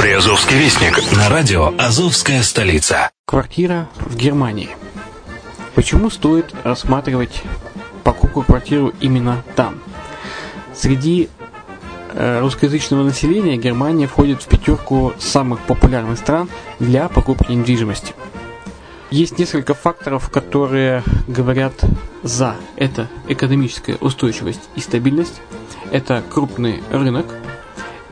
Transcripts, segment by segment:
Приазовский вестник на радио «Азовская столица». Квартира в Германии. Почему стоит рассматривать покупку квартиры именно там? Среди э, русскоязычного населения Германия входит в пятерку самых популярных стран для покупки недвижимости. Есть несколько факторов, которые говорят за. Это экономическая устойчивость и стабильность, это крупный рынок,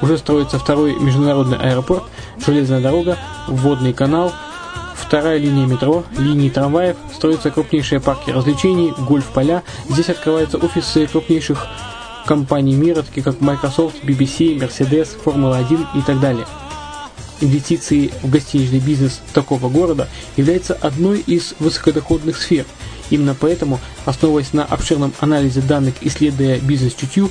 Уже строится второй международный аэропорт, железная дорога, водный канал, вторая линия метро, линии трамваев, строятся крупнейшие парки развлечений, гольф-поля, здесь открываются офисы крупнейших компаний мира, такие как Microsoft, BBC, Mercedes, Формула-1 и так далее. Инвестиции в гостиничный бизнес такого города является одной из высокодоходных сфер. Именно поэтому, основываясь на обширном анализе данных, исследуя бизнес-чутью,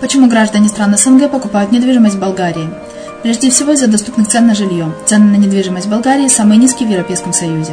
Почему граждане стран СНГ покупают недвижимость в Болгарии? Прежде всего из-за доступных цен на жилье. Цены на недвижимость в Болгарии самые низкие в Европейском Союзе.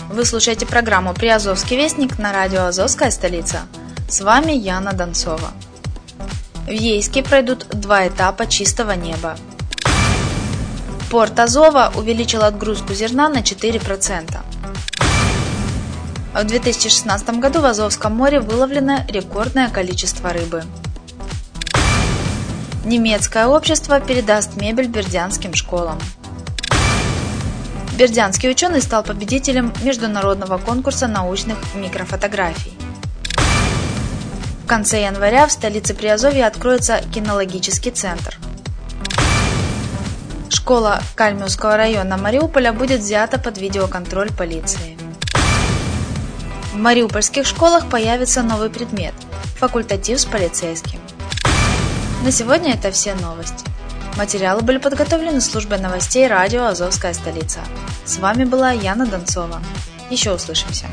Вы слушаете программу «Приазовский вестник» на радио «Азовская столица». С вами Яна Донцова. В Ейске пройдут два этапа чистого неба. Порт Азова увеличил отгрузку зерна на 4%. В 2016 году в Азовском море выловлено рекордное количество рыбы. Немецкое общество передаст мебель бердянским школам. Бердянский ученый стал победителем международного конкурса научных микрофотографий. В конце января в столице Приазовья откроется кинологический центр. Школа Кальмиусского района Мариуполя будет взята под видеоконтроль полиции. В мариупольских школах появится новый предмет – факультатив с полицейским. На сегодня это все новости. Материалы были подготовлены службой новостей радио «Азовская столица». С вами была Яна Донцова. Еще услышимся.